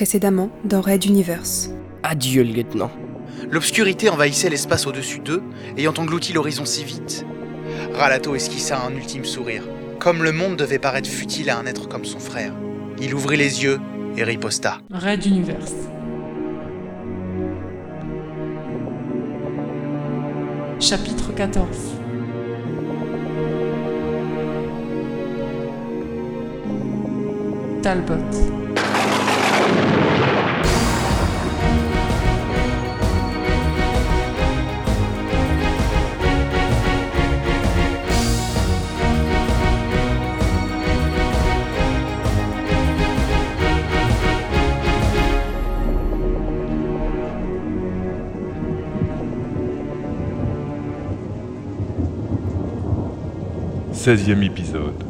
Précédemment dans Red Universe. Adieu, le lieutenant. L'obscurité envahissait l'espace au-dessus d'eux, ayant englouti l'horizon si vite. Ralato esquissa un ultime sourire. Comme le monde devait paraître futile à un être comme son frère, il ouvrit les yeux et riposta. Red Universe. Chapitre 14 Talbot. Seizième épisode.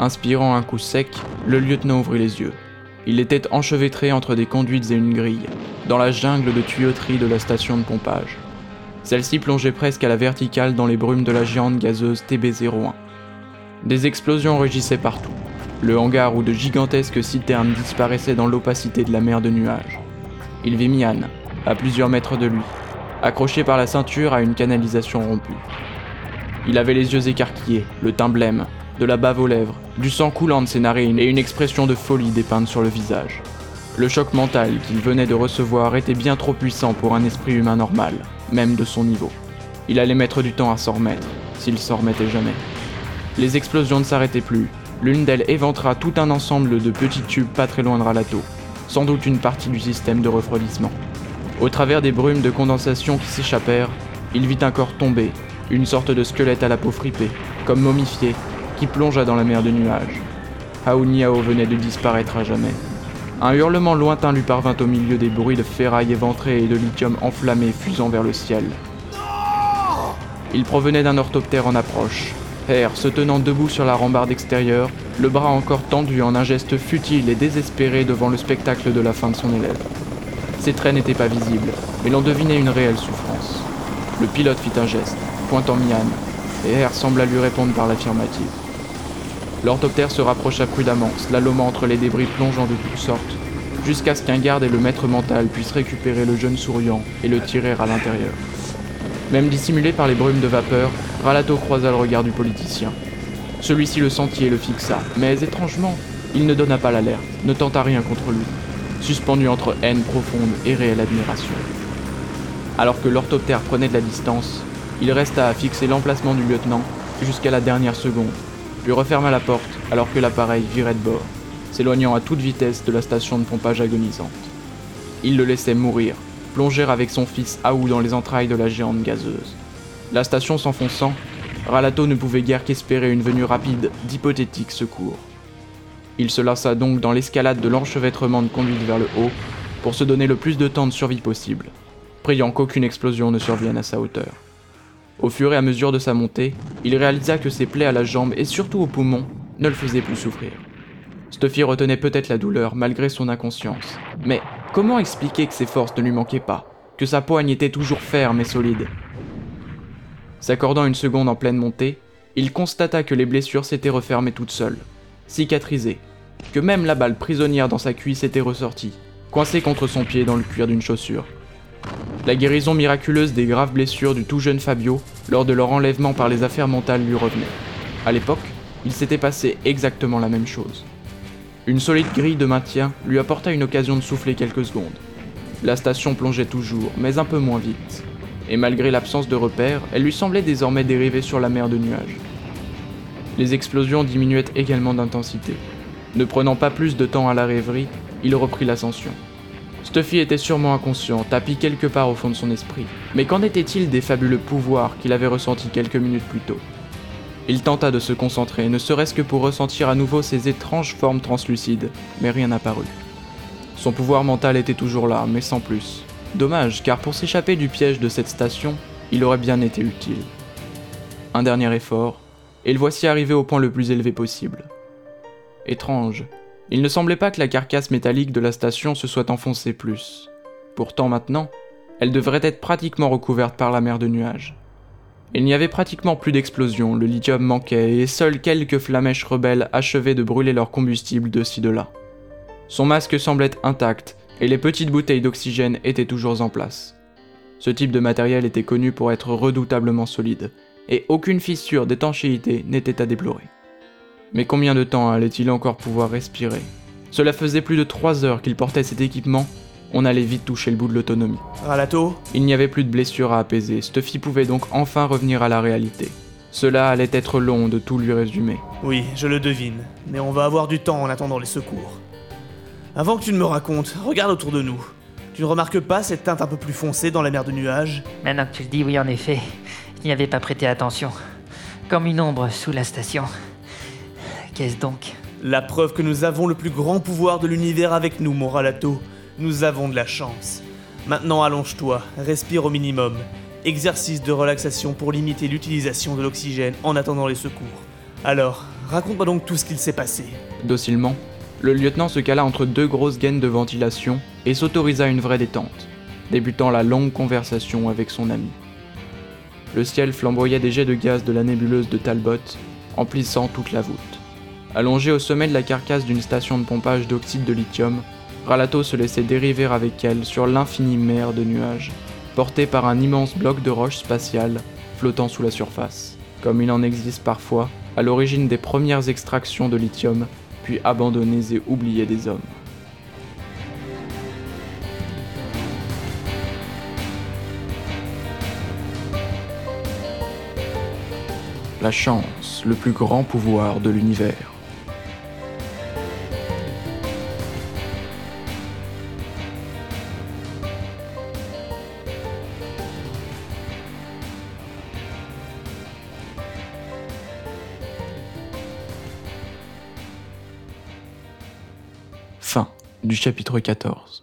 Inspirant un coup sec, le lieutenant ouvrit les yeux. Il était enchevêtré entre des conduites et une grille, dans la jungle de tuyauterie de la station de pompage. Celle-ci plongeait presque à la verticale dans les brumes de la géante gazeuse TB01. Des explosions rugissaient partout. Le hangar où de gigantesques citernes disparaissaient dans l'opacité de la mer de nuages. Il vit Mian, à plusieurs mètres de lui, accroché par la ceinture à une canalisation rompue. Il avait les yeux écarquillés, le teint blême, de la bave aux lèvres, du sang coulant de ses narines et une expression de folie dépeinte sur le visage. Le choc mental qu'il venait de recevoir était bien trop puissant pour un esprit humain normal, même de son niveau. Il allait mettre du temps à s'en remettre, s'il s'en remettait jamais. Les explosions ne s'arrêtaient plus, l'une d'elles éventra tout un ensemble de petits tubes pas très loin de Ralato, sans doute une partie du système de refroidissement. Au travers des brumes de condensation qui s'échappèrent, il vit un corps tombé, une sorte de squelette à la peau fripée, comme momifié, qui plongea dans la mer de nuages. Niao venait de disparaître à jamais. Un hurlement lointain lui parvint au milieu des bruits de ferraille éventrée et de lithium enflammé fusant vers le ciel. Il provenait d'un orthoptère en approche. Hare se tenant debout sur la rambarde extérieure, le bras encore tendu en un geste futile et désespéré devant le spectacle de la fin de son élève. Ses traits n'étaient pas visibles, mais l'on devinait une réelle souffrance. Le pilote fit un geste, pointant Mian, et R sembla lui répondre par l'affirmative. L'orthoptère se rapprocha prudemment, slalomant entre les débris plongeant de toutes sortes, jusqu'à ce qu'un garde et le maître mental puissent récupérer le jeune souriant et le tirer à l'intérieur. Même dissimulé par les brumes de vapeur, Ralato croisa le regard du politicien. Celui-ci le sentit et le fixa, mais étrangement, il ne donna pas l'alerte, ne tenta rien contre lui suspendu entre haine profonde et réelle admiration. Alors que l'orthoptère prenait de la distance, il resta à fixer l'emplacement du lieutenant jusqu'à la dernière seconde, puis referma la porte alors que l'appareil virait de bord, s'éloignant à toute vitesse de la station de pompage agonisante. Il le laissait mourir, plonger avec son fils Aou dans les entrailles de la géante gazeuse. La station s'enfonçant, Ralato ne pouvait guère qu'espérer une venue rapide d'hypothétiques secours. Il se lança donc dans l'escalade de l'enchevêtrement de conduite vers le haut pour se donner le plus de temps de survie possible, priant qu'aucune explosion ne survienne à sa hauteur. Au fur et à mesure de sa montée, il réalisa que ses plaies à la jambe et surtout au poumon ne le faisaient plus souffrir. Stuffy retenait peut-être la douleur malgré son inconscience. Mais comment expliquer que ses forces ne lui manquaient pas, que sa poigne était toujours ferme et solide? S'accordant une seconde en pleine montée, il constata que les blessures s'étaient refermées toutes seules, cicatrisé, que même la balle prisonnière dans sa cuisse était ressortie, coincée contre son pied dans le cuir d'une chaussure. La guérison miraculeuse des graves blessures du tout jeune Fabio lors de leur enlèvement par les affaires mentales lui revenait. À l'époque, il s'était passé exactement la même chose. Une solide grille de maintien lui apporta une occasion de souffler quelques secondes. La station plongeait toujours, mais un peu moins vite. Et malgré l'absence de repères, elle lui semblait désormais dériver sur la mer de nuages. Les explosions diminuaient également d'intensité. Ne prenant pas plus de temps à la rêverie, il reprit l'ascension. Stuffy était sûrement inconscient, tapis quelque part au fond de son esprit. Mais qu'en était-il des fabuleux pouvoirs qu'il avait ressentis quelques minutes plus tôt? Il tenta de se concentrer, ne serait-ce que pour ressentir à nouveau ces étranges formes translucides, mais rien n'apparut. Son pouvoir mental était toujours là, mais sans plus. Dommage, car pour s'échapper du piège de cette station, il aurait bien été utile. Un dernier effort, et le voici arrivé au point le plus élevé possible. Étrange, il ne semblait pas que la carcasse métallique de la station se soit enfoncée plus. Pourtant maintenant, elle devrait être pratiquement recouverte par la mer de nuages. Il n'y avait pratiquement plus d'explosions, le lithium manquait et seuls quelques flamèches rebelles achevaient de brûler leur combustible de ci de là. Son masque semblait intact et les petites bouteilles d'oxygène étaient toujours en place. Ce type de matériel était connu pour être redoutablement solide, et aucune fissure d'étanchéité n'était à déplorer. Mais combien de temps allait-il encore pouvoir respirer? Cela faisait plus de 3 heures qu'il portait cet équipement, on allait vite toucher le bout de l'autonomie. Ralato Il n'y avait plus de blessures à apaiser, Stuffy pouvait donc enfin revenir à la réalité. Cela allait être long de tout lui résumer. Oui, je le devine, mais on va avoir du temps en attendant les secours. Avant que tu ne me racontes, regarde autour de nous. Tu ne remarques pas cette teinte un peu plus foncée dans la mer de nuages? Maintenant que tu le dis, oui, en effet, n'y avais pas prêté attention. Comme une ombre sous la station. Qu'est-ce donc La preuve que nous avons le plus grand pouvoir de l'univers avec nous, mon Ralato. Nous avons de la chance. Maintenant, allonge-toi, respire au minimum. Exercice de relaxation pour limiter l'utilisation de l'oxygène en attendant les secours. Alors, raconte-moi donc tout ce qu'il s'est passé. Docilement, le lieutenant se cala entre deux grosses gaines de ventilation et s'autorisa une vraie détente, débutant la longue conversation avec son ami. Le ciel flamboyait des jets de gaz de la nébuleuse de Talbot, emplissant toute la voûte. Allongé au sommet de la carcasse d'une station de pompage d'oxyde de lithium, Ralato se laissait dériver avec elle sur l'infinie mer de nuages, porté par un immense bloc de roche spatiale flottant sous la surface, comme il en existe parfois à l'origine des premières extractions de lithium, puis abandonnés et oubliés des hommes. La chance, le plus grand pouvoir de l'univers. Fin du chapitre 14.